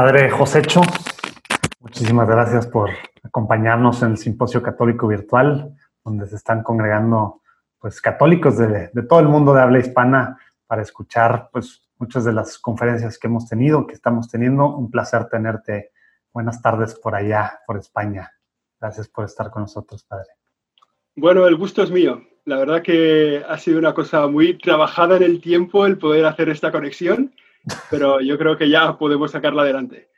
Padre Josécho, muchísimas gracias por acompañarnos en el Simposio Católico Virtual, donde se están congregando pues, católicos de, todo el mundo de habla hispana para escuchar pues, muchas de las conferencias que hemos tenido, que estamos teniendo. Un placer tenerte. Buenas tardes por allá, por España. Gracias por estar con nosotros, Padre. Bueno, el gusto es mío. La verdad que ha sido una cosa muy trabajada en el tiempo el poder hacer esta conexión pero yo creo que ya podemos sacarla adelante.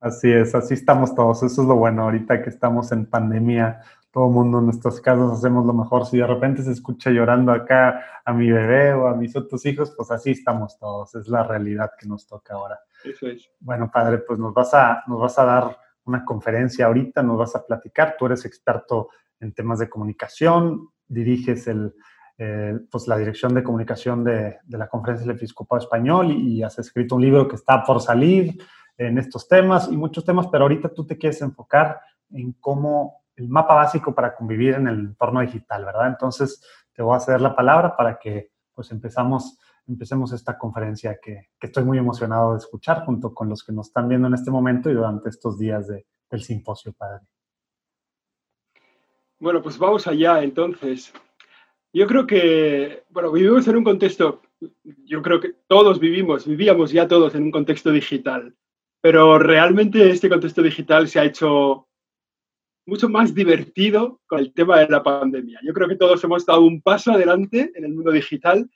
Así es, así estamos todos. Eso es lo bueno. Ahorita que estamos en pandemia, todo el mundo en nuestros casos hacemos lo mejor. Si de repente se escucha llorando acá a mi bebé o a mis otros hijos, pues así estamos todos. Es la realidad que nos toca ahora. Eso es. Bueno, padre, pues nos vas a, nos vas a dar una conferencia ahorita, nos vas a platicar. Tú eres experto en temas de comunicación, diriges el, eh, pues la dirección de comunicación de, la Conferencia del Episcopado Español y, has escrito un libro que está por salir en estos temas y muchos temas, pero ahorita tú te quieres enfocar en cómo el mapa básico para convivir en el entorno digital, ¿verdad? Entonces te voy a ceder la palabra para que pues empezamos, empecemos esta conferencia que, que estoy muy emocionado de escuchar junto con los que nos están viendo en este momento y durante estos días de, del simposio, Padre. Bueno, pues vamos allá entonces. Yo creo que, bueno, vivimos en un contexto, yo creo que todos vivimos, vivíamos ya todos en un contexto digital, pero realmente este contexto digital se ha hecho mucho más divertido con el tema de la pandemia. Yo creo que todos hemos dado un paso adelante en el mundo digital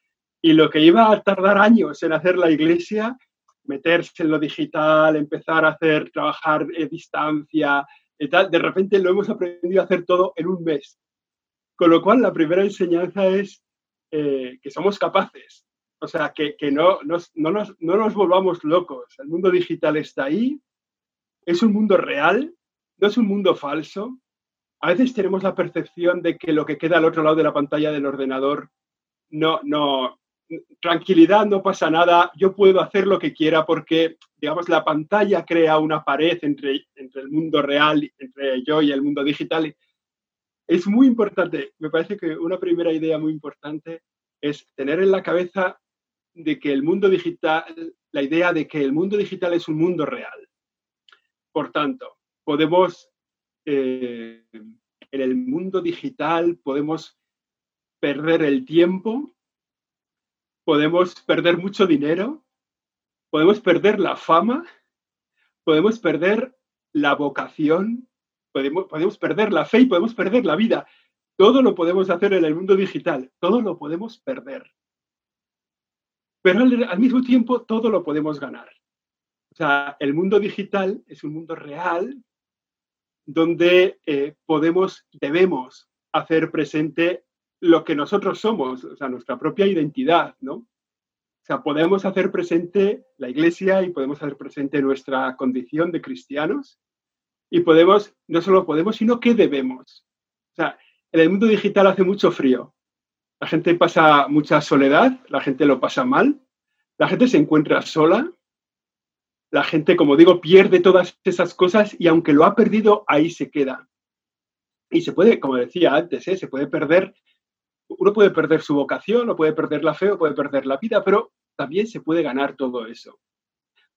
y lo que iba a tardar años en hacer la iglesia, meterse en lo digital, empezar a hacer, trabajar a distancia y tal, de repente lo hemos aprendido a hacer todo en un mes. Con lo cual, la primera enseñanza es eh, que somos capaces, o sea, que, no, no, nos, no nos volvamos locos. El mundo digital está ahí, es un mundo real, no es un mundo falso. A veces tenemos la percepción de que lo que queda al otro lado de la pantalla del ordenador, no, no, tranquilidad, no pasa nada, yo puedo hacer lo que quiera porque, digamos, la pantalla crea una pared entre, entre el mundo real, entre yo y el mundo digital es muy importante, me parece que una primera idea muy importante es tener en la cabeza de que el mundo digital, la idea de que el mundo digital es un mundo real. Por tanto, podemos, eh, en el mundo digital podemos perder el tiempo, podemos perder mucho dinero, podemos perder la fama, podemos perder la vocación, podemos, perder la fe y podemos perder la vida. Todo lo podemos hacer en el mundo digital, todo lo podemos perder. Pero al, mismo tiempo, todo lo podemos ganar. O sea, el mundo digital es un mundo real donde eh, podemos, debemos hacer presente lo que nosotros somos, o sea, nuestra propia identidad, ¿no? O sea, podemos hacer presente la iglesia y podemos hacer presente nuestra condición de cristianos y podemos, no solo podemos, sino que debemos. O sea, en el mundo digital hace mucho frío. La gente pasa mucha soledad, la gente lo pasa mal, la gente se encuentra sola, la gente, como digo, pierde todas esas cosas y aunque lo ha perdido, ahí se queda. Y se puede, como decía antes, ¿eh? se puede perder, uno puede perder su vocación, o puede perder la fe, o puede perder la vida, pero también se puede ganar todo eso.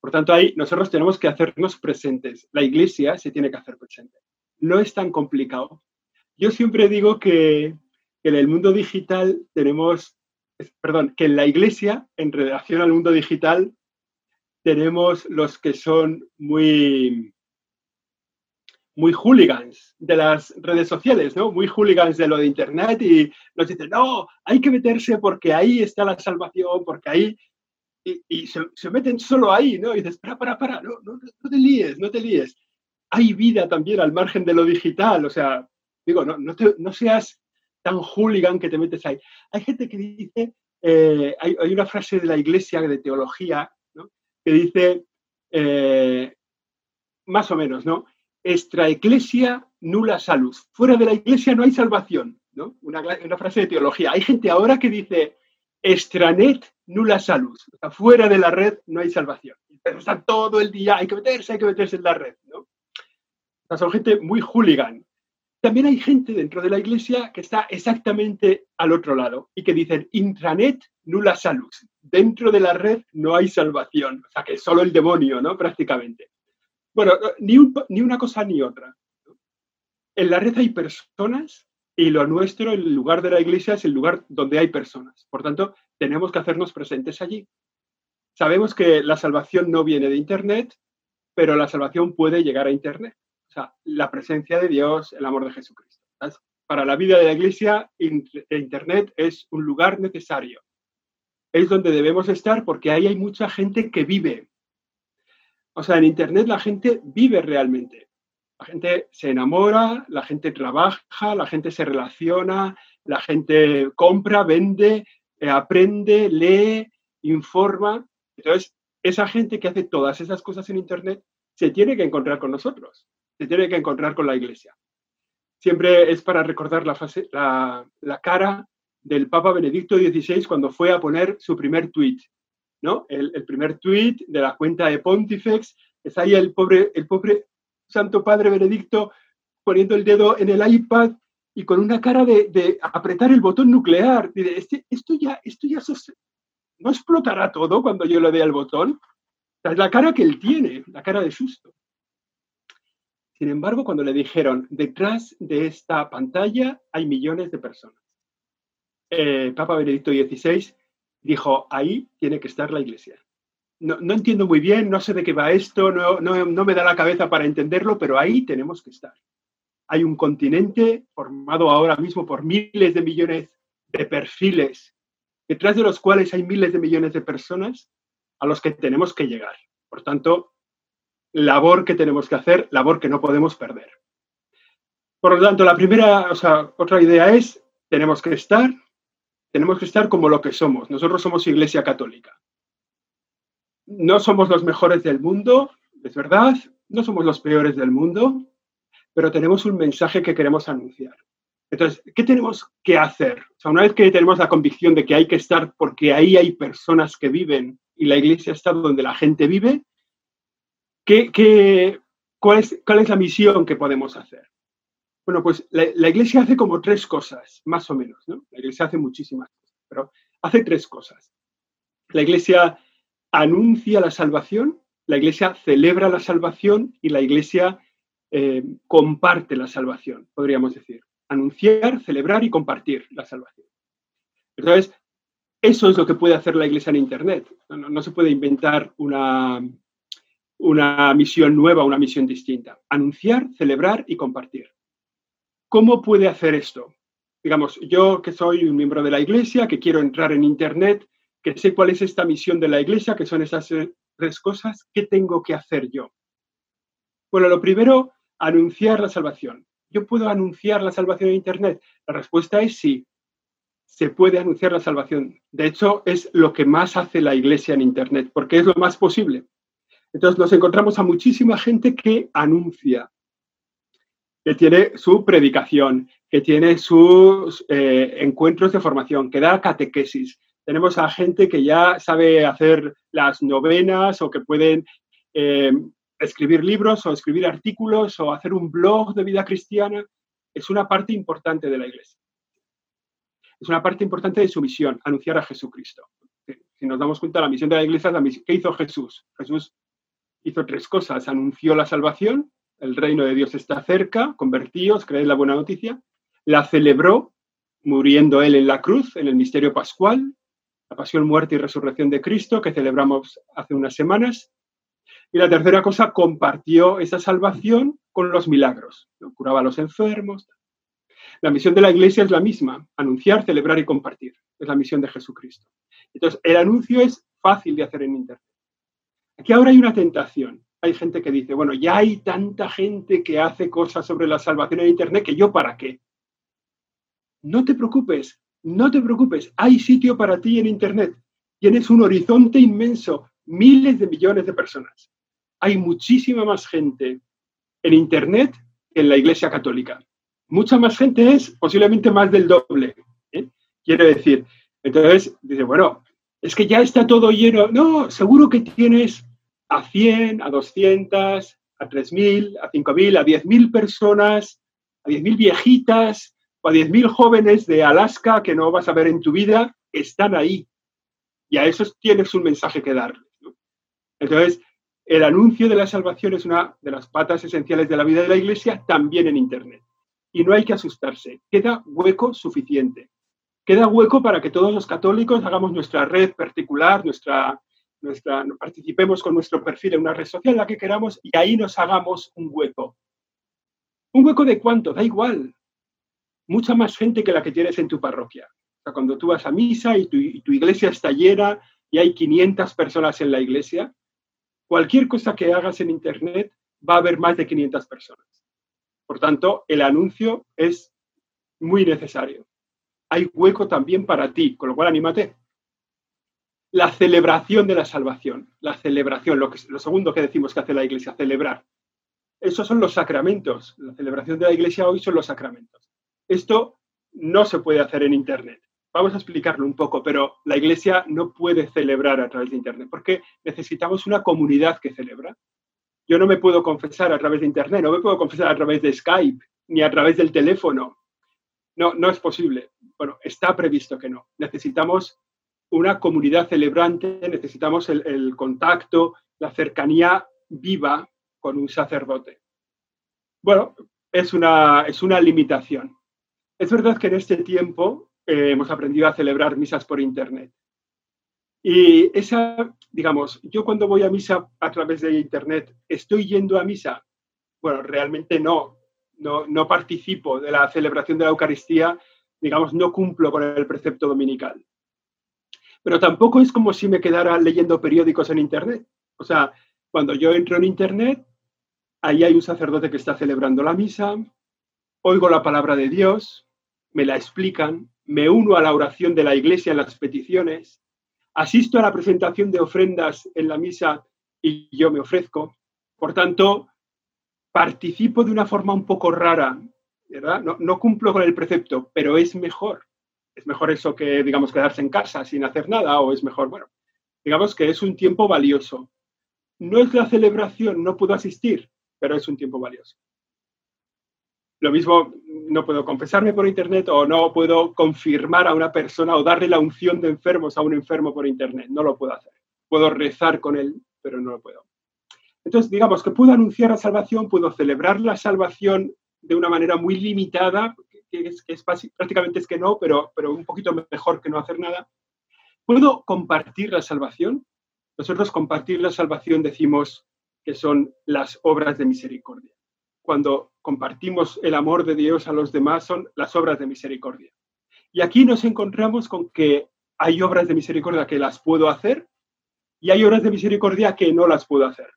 Por tanto, ahí nosotros tenemos que hacernos presentes. La iglesia se tiene que hacer presente. No es tan complicado. Yo siempre digo que, en el mundo digital tenemos, perdón, que en la iglesia, en relación al mundo digital, tenemos los que son muy, muy hooligans de las redes sociales, ¿no? Muy hooligans de lo de Internet y nos dicen, no, hay que meterse porque ahí está la salvación, porque ahí y, se, meten solo ahí, ¿no? Y dices, para, para, para, no, no, no, te líes, no te líes. Hay vida también al margen de lo digital, o sea, digo, no, no, no seas tan hooligan que te metes ahí. Hay gente que dice, eh, hay, hay, una frase de la iglesia de teología. Que dice, eh, más o menos, ¿no? Extra iglesia, nula salud. Fuera de la iglesia no hay salvación, ¿no? Una, una frase de teología. Hay gente ahora que dice, extranet, nula salud. O fuera de la red no hay salvación. Pero está todo el día, hay que meterse, hay que meterse en la red, ¿no? son gente muy hooligan. También hay gente dentro de la iglesia que está exactamente al otro lado y que dicen intranet, nula salud. Dentro de la red no hay salvación. O sea, que solo el demonio, ¿no? Prácticamente. Bueno, ni una cosa ni otra. En la red hay personas y lo nuestro, el lugar de la iglesia, es el lugar donde hay personas. Por tanto, tenemos que hacernos presentes allí. Sabemos que la salvación no viene de Internet, pero la salvación puede llegar a Internet. O sea, la presencia de Dios, el amor de Jesucristo. Para la vida de la iglesia, Internet es un lugar necesario. Es donde debemos estar porque ahí hay mucha gente que vive. O sea, en Internet la gente vive realmente. La gente se enamora, la gente trabaja, la gente se relaciona, la gente compra, vende, eh, aprende, lee, informa. Entonces, esa gente que hace todas esas cosas en Internet se tiene que encontrar con nosotros, se tiene que encontrar con la iglesia. Siempre es para recordar la, cara del Papa Benedicto XVI cuando fue a poner su primer tweet, ¿no? El, primer tweet de la cuenta de Pontifex, está ahí el pobre, el pobre Santo Padre Benedicto poniendo el dedo en el iPad y con una cara de, apretar el botón nuclear. Este, esto ya, esto ya no explotará todo cuando yo le dé al botón. Es la cara que él tiene, la cara de susto. Sin embargo, cuando le dijeron, detrás de esta pantalla hay millones de personas, eh, Papa Benedicto XVI dijo, ahí tiene que estar la iglesia. No, entiendo muy bien, no sé de qué va esto, no, no me da la cabeza para entenderlo, pero ahí tenemos que estar. Hay un continente formado ahora mismo por miles de millones de perfiles, detrás de los cuales hay miles de millones de personas a los que tenemos que llegar. Por tanto, labor que tenemos que hacer, labor que no podemos perder. Por lo tanto, la primera, o sea, otra idea es, tenemos que estar, tenemos que estar como lo que somos. Nosotros somos Iglesia Católica. No somos los mejores del mundo, es verdad, no somos los peores del mundo, pero tenemos un mensaje que queremos anunciar. Entonces, ¿qué tenemos que hacer? O sea, una vez que tenemos la convicción de que hay que estar porque ahí hay personas que viven y la iglesia está donde la gente vive, ¿qué, es, ¿cuál es la misión que podemos hacer? Bueno, pues la, iglesia hace como tres cosas, más o menos, ¿no? La iglesia hace muchísimas cosas, pero hace tres cosas. La iglesia anuncia la salvación, la iglesia celebra la salvación y la iglesia eh, comparte la salvación, podríamos decir. Anunciar, celebrar y compartir la salvación. Entonces, eso es lo que puede hacer la iglesia en Internet. No, se puede inventar una, una misión nueva, una misión distinta. Anunciar, celebrar y compartir. ¿Cómo puede hacer esto? Digamos, yo que soy un miembro de la iglesia, que quiero entrar en Internet, que sé cuál es esta misión de la iglesia, que son esas tres cosas, ¿qué tengo que hacer yo? Bueno, lo primero anunciar la salvación. ¿Yo puedo anunciar la salvación en Internet? La respuesta es sí. Se puede anunciar la salvación. De hecho, es lo que más hace la iglesia en Internet, porque es lo más posible. Entonces nos encontramos a muchísima gente que anuncia, que tiene su predicación, que tiene sus eh, encuentros de formación, que da catequesis. Tenemos a gente que ya sabe hacer las novenas o que pueden eh, escribir libros o escribir artículos o hacer un blog de vida cristiana es una parte importante de la iglesia. Es una parte importante de su misión, anunciar a Jesucristo. Si nos damos cuenta, la misión de la iglesia es la misión. ¿Qué hizo Jesús? Jesús hizo tres cosas. Anunció la salvación, el reino de Dios está cerca, convertíos, creed la buena noticia. La celebró, muriendo él en la cruz, en el misterio pascual, la pasión, muerte y resurrección de Cristo, que celebramos hace unas semanas. Y la tercera cosa, compartió esa salvación con los milagros. Curaba a los enfermos. La misión de la iglesia es la misma, anunciar, celebrar y compartir. Es la misión de Jesucristo. Entonces, el anuncio es fácil de hacer en Internet. Aquí ahora hay una tentación. Hay gente que dice, bueno, ya hay tanta gente que hace cosas sobre la salvación en Internet que yo para qué. No te preocupes, no te preocupes. Hay sitio para ti en Internet. Tienes un horizonte inmenso, miles de millones de personas hay muchísima más gente en Internet que en la Iglesia Católica. Mucha más gente es posiblemente más del doble. ¿eh? Quiere decir, entonces dice, bueno, es que ya está todo lleno. No, seguro que tienes a 100, a 200, a 3.000, a 5.000, a 10.000 personas, a 10.000 viejitas o a 10.000 jóvenes de Alaska que no vas a ver en tu vida, están ahí. Y a esos tienes un mensaje que dar. Entonces, el anuncio de la salvación es una de las patas esenciales de la vida de la Iglesia, también en Internet. Y no hay que asustarse, queda hueco suficiente. Queda hueco para que todos los católicos hagamos nuestra red particular, nuestra, nuestra, participemos con nuestro perfil en una red social, la que queramos, y ahí nos hagamos un hueco. ¿Un hueco de cuánto? Da igual. Mucha más gente que la que tienes en tu parroquia. O sea, cuando tú vas a misa y tu, iglesia está llena y hay 500 personas en la iglesia, cualquier cosa que hagas en Internet va a haber más de 500 personas. Por tanto, el anuncio es muy necesario. Hay hueco también para ti, con lo cual anímate. La celebración de la salvación, la celebración, lo, que, lo segundo que decimos que hace la Iglesia, celebrar. Esos son los sacramentos. La celebración de la Iglesia hoy son los sacramentos. Esto no se puede hacer en Internet. Vamos a explicarlo un poco, pero la Iglesia no puede celebrar a través de Internet porque necesitamos una comunidad que celebra. Yo no me puedo confesar a través de Internet, no me puedo confesar a través de Skype ni a través del teléfono. No, no es posible. Bueno, está previsto que no. Necesitamos una comunidad celebrante, necesitamos el, contacto, la cercanía viva con un sacerdote. Bueno, es una, es una limitación. Es verdad que en este tiempo eh, hemos aprendido a celebrar misas por Internet. Y esa, digamos, yo cuando voy a misa a través de Internet, ¿estoy yendo a misa? Bueno, realmente no. No, no participo de la celebración de la Eucaristía, digamos, no cumplo con el precepto dominical. Pero tampoco es como si me quedara leyendo periódicos en Internet. O sea, cuando yo entro en Internet, ahí hay un sacerdote que está celebrando la misa, oigo la palabra de Dios, me la explican, me uno a la oración de la iglesia en las peticiones, asisto a la presentación de ofrendas en la misa y yo me ofrezco. Por tanto, participo de una forma un poco rara, ¿verdad? No, cumplo con el precepto, pero es mejor. Es mejor eso que, digamos, quedarse en casa sin hacer nada o es mejor, bueno, digamos que es un tiempo valioso. No es la celebración, no puedo asistir, pero es un tiempo valioso. Lo mismo, no puedo confesarme por internet o no puedo confirmar a una persona o darle la unción de enfermos a un enfermo por internet. No lo puedo hacer. Puedo rezar con él, pero no lo puedo. Entonces, digamos que puedo anunciar la salvación, puedo celebrar la salvación de una manera muy limitada, que prácticamente es que no, pero un poquito mejor que no hacer nada. Puedo compartir la salvación. Nosotros compartir la salvación decimos que son las obras de misericordia cuando compartimos el amor de Dios a los demás son las obras de misericordia. Y aquí nos encontramos con que hay obras de misericordia que las puedo hacer y hay obras de misericordia que no las puedo hacer,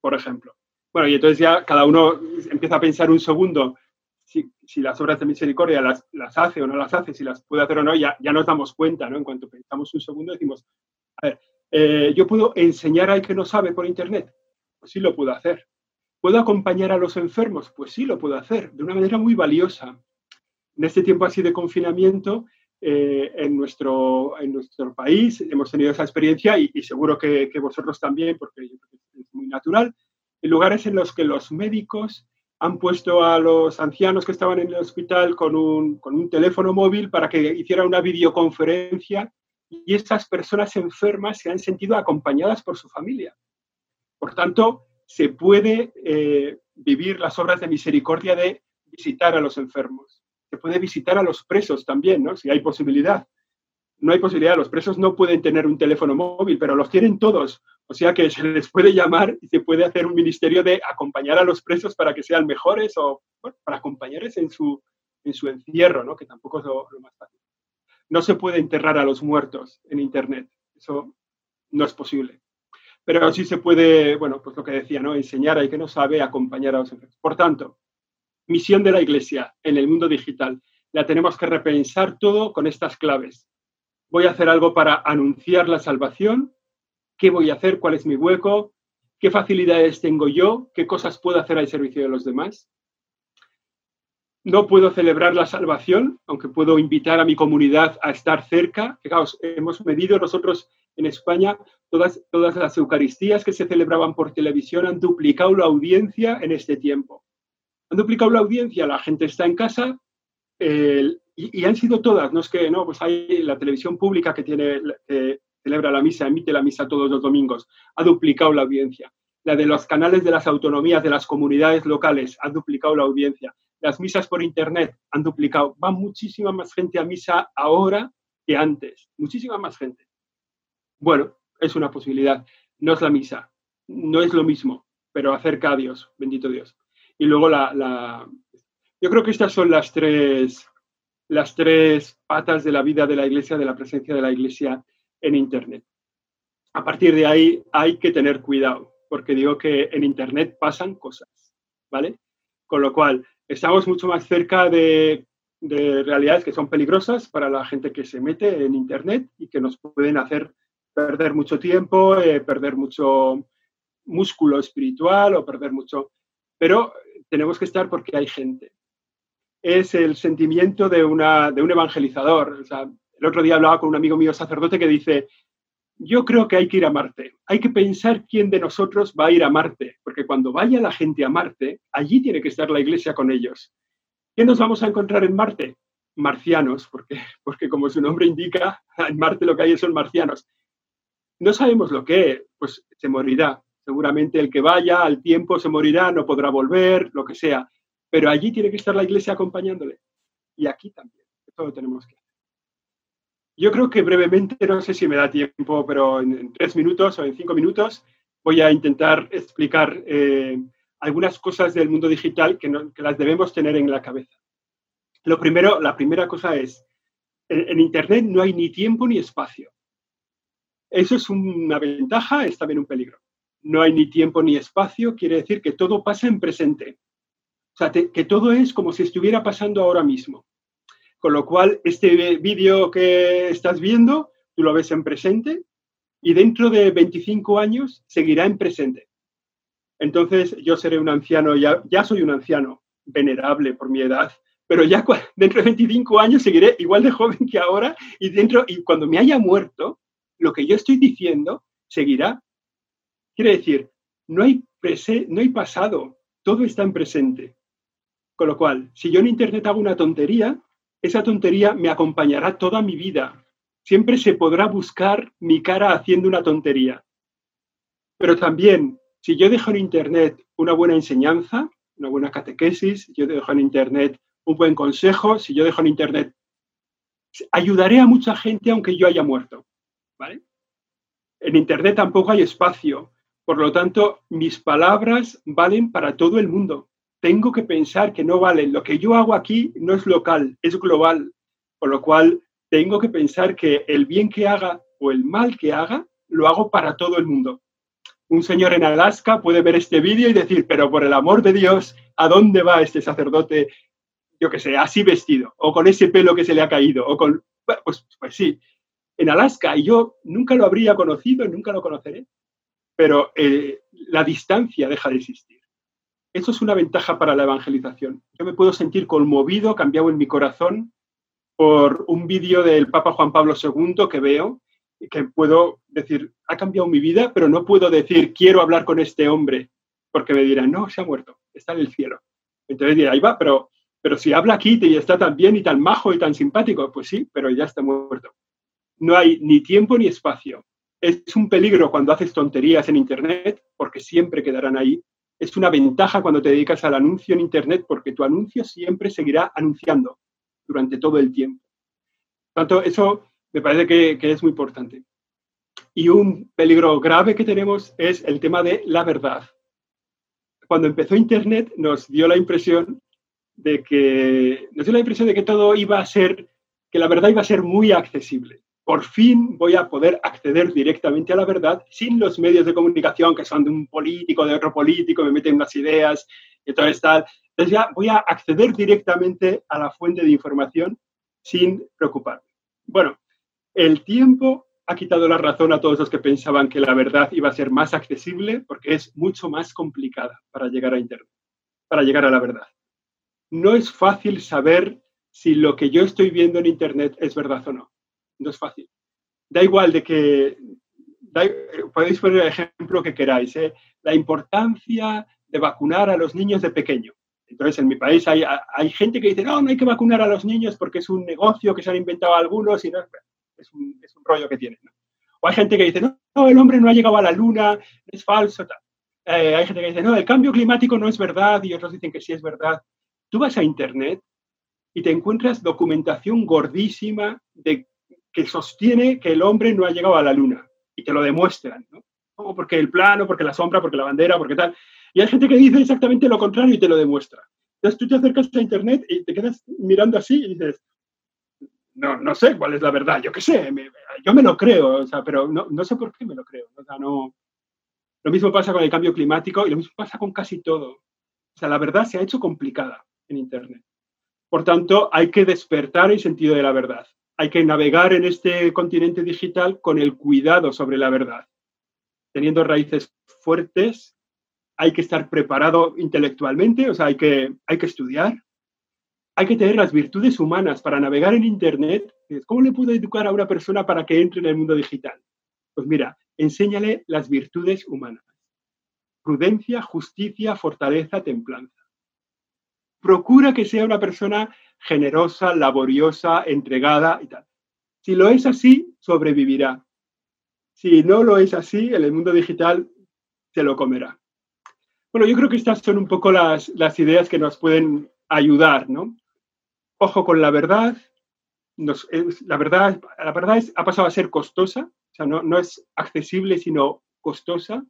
por ejemplo. Bueno, y entonces ya cada uno empieza a pensar un segundo si, las obras de misericordia las, hace o no las hace, si las puede hacer o no, ya, ya nos damos cuenta, ¿no? En cuanto pensamos un segundo decimos, a ver, eh, yo puedo enseñar al que no sabe por internet, pues sí lo puedo hacer. ¿Puedo acompañar a los enfermos? Pues sí, lo puedo hacer, de una manera muy valiosa. En este tiempo así de confinamiento, eh, en, nuestro, en nuestro país hemos tenido esa experiencia y, seguro que, vosotros también, porque es muy natural, en lugares en los que los médicos han puesto a los ancianos que estaban en el hospital con un, con un teléfono móvil para que hiciera una videoconferencia y estas personas enfermas se han sentido acompañadas por su familia. Por tanto, se puede eh, vivir las obras de misericordia de visitar a los enfermos. Se puede visitar a los presos también, ¿no? Si hay posibilidad. No hay posibilidad, los presos no pueden tener un teléfono móvil, pero los tienen todos. O sea que se les puede llamar y se puede hacer un ministerio de acompañar a los presos para que sean mejores o para acompañarles en su, en su encierro, ¿no? que tampoco es lo más fácil. No se puede enterrar a los muertos en Internet. Eso no es posible pero sí se puede, bueno, pues lo que decía, ¿no? Enseñar al que no sabe, acompañar a los enfermos. Por tanto, misión de la Iglesia en el mundo digital. La tenemos que repensar todo con estas claves. Voy a hacer algo para anunciar la salvación. ¿Qué voy a hacer? ¿Cuál es mi hueco? ¿Qué facilidades tengo yo? ¿Qué cosas puedo hacer al servicio de los demás? No puedo celebrar la salvación, aunque puedo invitar a mi comunidad a estar cerca. Fijaos, hemos medido nosotros en España, todas, todas las Eucaristías que se celebraban por televisión han duplicado la audiencia en este tiempo. Han duplicado la audiencia, la gente está en casa y, han sido todas, no es que, no, pues hay la televisión pública que tiene, celebra la misa, emite la misa todos los domingos, ha duplicado la audiencia. la de los canales de las autonomías, de las comunidades locales, han duplicado la audiencia. Las misas por Internet han duplicado. Va muchísima más gente a misa ahora que antes. Muchísima más gente. Bueno, es una posibilidad. No es la misa. No es lo mismo, pero acerca a Dios. Bendito Dios. Y luego la, Yo creo que estas son las tres, las tres patas de la vida de la iglesia, de la presencia de la iglesia en Internet. A partir de ahí hay que tener cuidado porque digo que en Internet pasan cosas, ¿vale? Con lo cual, estamos mucho más cerca de, realidades que son peligrosas para la gente que se mete en Internet y que nos pueden hacer perder mucho tiempo, eh, perder mucho músculo espiritual o perder mucho... Pero tenemos que estar porque hay gente. Es el sentimiento de, una, de un evangelizador. el otro día hablaba con un amigo mío sacerdote que dice, yo creo que hay que ir a Marte. Hay que pensar quién de nosotros va a ir a Marte, porque cuando vaya la gente a Marte, allí tiene que estar la iglesia con ellos. ¿Qué nos vamos a encontrar en Marte? Marcianos, porque, porque como su nombre indica, en Marte lo que hay son marcianos. No sabemos lo que, pues se morirá. Seguramente el que vaya al tiempo se morirá, no podrá volver, lo que sea. Pero allí tiene que estar la iglesia acompañándole. Y aquí también. Esto lo tenemos que yo creo que brevemente, no sé si me da tiempo, pero en, tres minutos o en cinco minutos voy a intentar explicar eh, algunas cosas del mundo digital que, las debemos tener en la cabeza. Lo primero, la primera cosa es, en, Internet no hay ni tiempo ni espacio. Eso es una ventaja, es también un peligro. No hay ni tiempo ni espacio, quiere decir que todo pasa en presente. O sea, que todo es como si estuviera pasando ahora mismo. Con lo cual, este vídeo que estás viendo, tú lo ves en presente y dentro de 25 años seguirá en presente. Entonces, yo seré un anciano, ya, ya soy un anciano venerable por mi edad, pero ya dentro de 25 años seguiré igual de joven que ahora y, dentro, y cuando me haya muerto, que yo estoy diciendo seguirá. Quiere decir, no hay, pasado, todo está en presente. Con lo cual, si yo en Internet hago una tontería, esa tontería me acompañará toda mi vida. Siempre se podrá buscar mi cara haciendo una tontería. Pero también, si yo dejo en Internet una buena enseñanza, una buena catequesis, yo dejo en Internet un buen consejo, si yo dejo en Internet, ayudaré a mucha gente aunque yo haya muerto. En Internet tampoco hay espacio. Por lo tanto, mis palabras valen para todo el mundo tengo que pensar que no vale. Lo que yo hago aquí no es local, es global. Por lo cual, tengo que pensar que el bien que haga o el mal que haga, lo hago para todo el mundo. Un señor en Alaska puede ver este vídeo y decir, pero por el amor de Dios, ¿a dónde va este sacerdote, yo que sé, así vestido, o con ese pelo que se le ha caído, o con... Pues, pues sí, en Alaska, y yo nunca lo habría conocido, nunca lo conoceré, pero eh, la distancia deja de existir. Eso es una ventaja para la evangelización. Yo me puedo sentir conmovido, cambiado en mi corazón por un vídeo del Papa Juan Pablo II que veo y que puedo decir, ha cambiado mi vida, pero no puedo decir, quiero hablar con este hombre, porque me dirán, no, se ha muerto, está en el cielo. Entonces diré, ahí va, pero, pero si habla aquí y está tan bien y tan majo y tan simpático, pues sí, pero ya está muerto. No hay ni tiempo ni espacio. Es un peligro cuando haces tonterías en Internet, porque siempre quedarán ahí es una ventaja cuando te dedicas al anuncio en Internet porque tu anuncio siempre seguirá anunciando durante todo el tiempo. Tanto, eso me parece que, es muy importante. Y un peligro grave que tenemos es el tema de la verdad. Cuando empezó Internet nos dio la impresión de que nos dio la impresión de que todo iba a ser que la verdad iba a ser muy accesible por fin voy a poder acceder directamente a la verdad sin los medios de comunicación que son de un político, de otro político, me meten unas ideas y todo tal. Entonces ya voy a acceder directamente a la fuente de información sin preocuparme. Bueno, el tiempo ha quitado la razón a todos los que pensaban que la verdad iba a ser más accesible porque es mucho más complicada para llegar a Internet, para llegar a la verdad. No es fácil saber si lo que yo estoy viendo en Internet es verdad o no no es fácil. Da igual de que, podéis poner el ejemplo que queráis, ¿eh? la importancia de vacunar a los niños de pequeño. Entonces, en mi país hay, hay, gente que dice, no, no hay que vacunar a los niños porque es un negocio que se han inventado algunos y no, es, un, es un rollo que tienen. O hay gente que dice, no, no, el hombre no ha llegado a la luna, es falso. Tal. eh, hay gente que dice, no, el cambio climático no es verdad y otros dicen que sí es verdad. Tú vas a Internet y te encuentras documentación gordísima de, que sostiene que el hombre no ha llegado a la luna y te lo demuestran, ¿no? Como porque el plano, porque la sombra, porque la bandera, porque tal. Y hay gente que dice exactamente lo contrario y te lo demuestra. Entonces tú te acercas a Internet y te quedas mirando así y dices, no, no sé cuál es la verdad, yo qué sé, yo me lo creo, o sea, pero no, no, sé por qué me lo creo. O sea, no, lo mismo pasa con el cambio climático y lo mismo pasa con casi todo. O sea, la verdad se ha hecho complicada en Internet. Por tanto, hay que despertar el sentido de la verdad. Hay que navegar en este continente digital con el cuidado sobre la verdad, teniendo raíces fuertes. Hay que estar preparado intelectualmente, o sea, hay que, hay que estudiar, hay que tener las virtudes humanas para navegar en Internet. ¿Cómo le puedo educar a una persona para que entre en el mundo digital? Pues mira, enséñale las virtudes humanas. Prudencia, justicia, fortaleza, templanza. Procura que sea una persona generosa, laboriosa, entregada y tal. Si lo es así, sobrevivirá. Si no lo es así, en el mundo digital se lo comerá. Bueno, yo creo que estas son un poco las, las ideas que nos pueden ayudar, ¿no? ojo con la verdad. la verdad, la verdad es, ha pasado a ser costosa, o sea, no, no es accesible, sino costosa.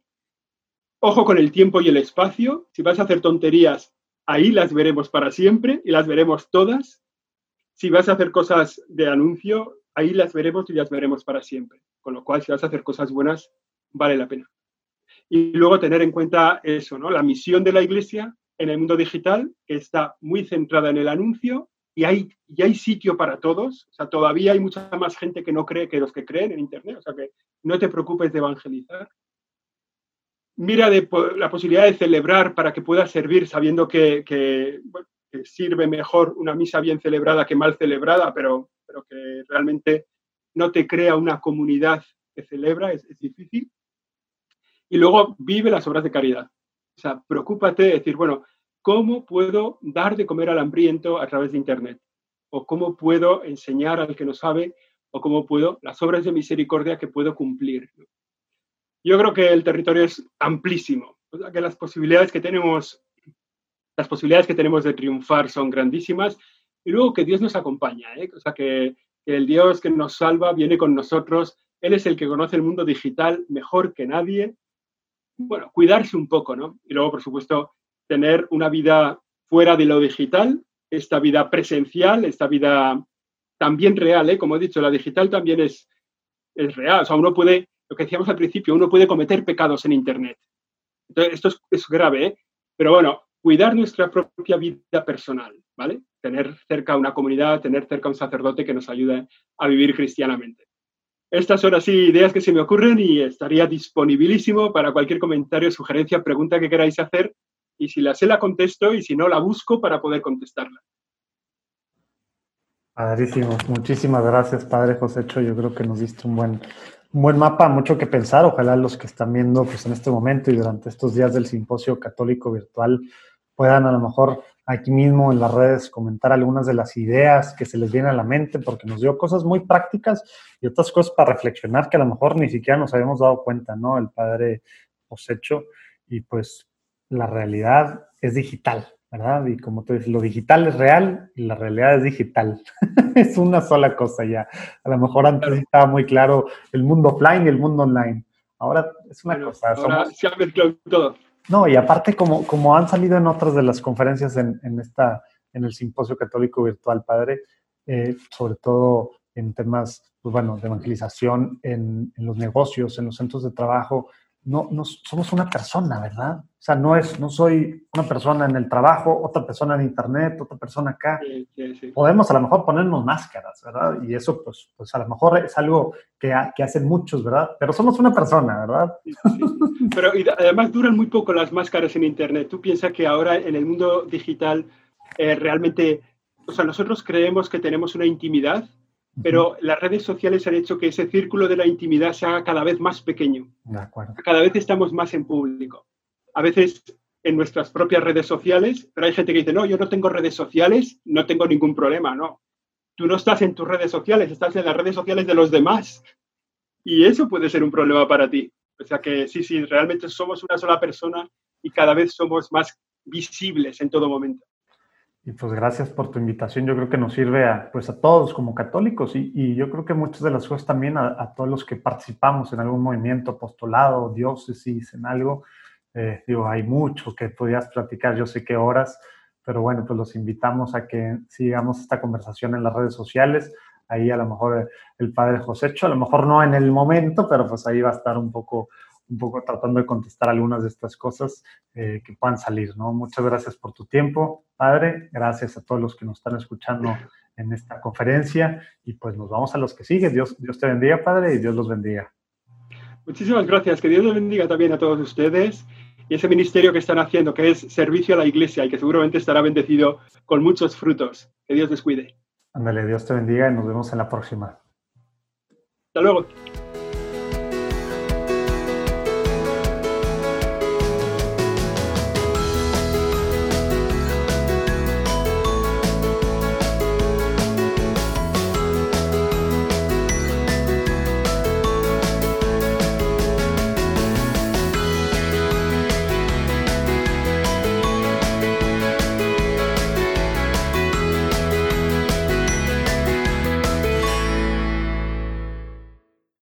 Ojo con el tiempo y el espacio. Si vas a hacer tonterías, ahí las veremos para siempre y las veremos todas. Si vas a hacer cosas de anuncio, ahí las veremos y las veremos para siempre. Con lo cual, si vas a hacer cosas buenas, vale la pena. Y luego tener en cuenta eso, ¿no? La misión de la iglesia en el mundo digital, está muy centrada en el anuncio y hay, y hay sitio para todos. O sea, todavía hay mucha más gente que no cree que los que creen en Internet. O sea, que no te preocupes de evangelizar. Mira de, la posibilidad de celebrar para que puedas servir sabiendo que, que, sirve mejor una misa bien celebrada que mal celebrada, pero, pero que realmente no te crea una comunidad que celebra, es, es difícil. Y luego vive las obras de caridad. O sea, preocúpate de decir, bueno, ¿Cómo puedo dar de comer al hambriento a través de Internet? ¿O cómo puedo enseñar al que no sabe? ¿O cómo puedo las obras de misericordia que puedo cumplir? Yo creo que el territorio es amplísimo, o sea, que las posibilidades que tenemos, las posibilidades que tenemos de triunfar son grandísimas y luego que Dios nos acompaña, ¿eh? o sea, que, que el Dios que nos salva viene con nosotros, Él es el que conoce el mundo digital mejor que nadie. Bueno, cuidarse un poco, ¿no? Y luego, por supuesto, tener una vida fuera de lo digital, esta vida presencial, esta vida también real, ¿eh? como he dicho, la digital también es, es real. O sea, uno puede, lo que decíamos al principio, uno puede cometer pecados en Internet. Entonces, esto es, grave, ¿eh? pero bueno, cuidar nuestra propia vida personal, ¿vale? Tener cerca una comunidad, tener cerca un sacerdote que nos ayude a vivir cristianamente. Estas son así ideas que se me ocurren y estaría disponibilísimo para cualquier comentario, sugerencia, pregunta que queráis hacer y si la sé la contesto y si no la busco para poder contestarla. Padrísimo. Muchísimas gracias, Padre Josécho. Yo creo que nos diste un buen, buen mapa, mucho que pensar. Ojalá los que están viendo pues, en este momento y durante estos días del simposio católico virtual puedan a lo mejor aquí mismo en las redes comentar algunas de las ideas que se les vienen a la mente, porque nos dio cosas muy prácticas y otras cosas para reflexionar que a lo mejor ni siquiera nos habíamos dado cuenta, ¿no? El Padre Josécho. Y pues la realidad es digital, ¿verdad? Y como tú dices, lo digital es real y la realidad es digital. es una sola cosa ya. A lo mejor antes estaba muy claro el mundo offline y el mundo online. Ahora es una cosa. Ahora se ha mezclado todo. No, y aparte, como, como han salido en otras de las conferencias en, en esta, en el Simposio Católico Virtual, Padre, eh, sobre todo en temas, pues bueno, de evangelización en, en los negocios, en los centros de trabajo, no, no, somos una persona, ¿verdad? O sea, no, es, no soy una persona en el trabajo, otra persona en internet, otra persona acá. Podemos a lo mejor ponernos máscaras, ¿verdad? Y eso, pues, pues a lo mejor es algo que, que hacen muchos, ¿verdad? Pero somos una persona, ¿verdad? Pero además duran muy poco las máscaras en internet. Tú piensas que ahora en el mundo digital eh, realmente, o sea, nosotros creemos que tenemos una intimidad pero las redes sociales han hecho que ese círculo de la intimidad se haga cada vez más pequeño. De acuerdo. Cada vez estamos más en público. A veces en nuestras propias redes sociales, pero hay gente que dice, no, yo no tengo redes sociales, no tengo ningún problema, no. Tú no estás en tus redes sociales, estás en las redes sociales de los demás. Y eso puede ser un problema para ti. O sea que sí, sí, realmente somos una sola persona y cada vez somos más visibles en todo momento. Y pues gracias por tu invitación. Yo creo que nos sirve a, pues a todos como católicos y, y yo creo que muchas de las cosas también a, a, todos los que participamos en algún movimiento, apostolado, diócesis, en algo. Eh, digo, hay muchos que podías platicar, yo sé qué horas, pero bueno, pues los invitamos a que sigamos esta conversación en las redes sociales. Ahí a lo mejor el padre Josécho, a lo mejor no en el momento, pero pues ahí va a estar un poco un poco tratando de contestar algunas de estas cosas eh, que puedan salir, ¿no? Muchas gracias por tu tiempo, Padre. Gracias a todos los que nos están escuchando en esta conferencia y pues nos vamos a los que siguen. Dios, Dios te bendiga, Padre, y Dios los bendiga. Muchísimas gracias. Que Dios los bendiga también a todos ustedes y ese ministerio que están haciendo, que es servicio a la iglesia y que seguramente estará bendecido con muchos frutos. Que Dios les cuide. Ándale, Dios te bendiga y nos vemos en la próxima. Hasta luego.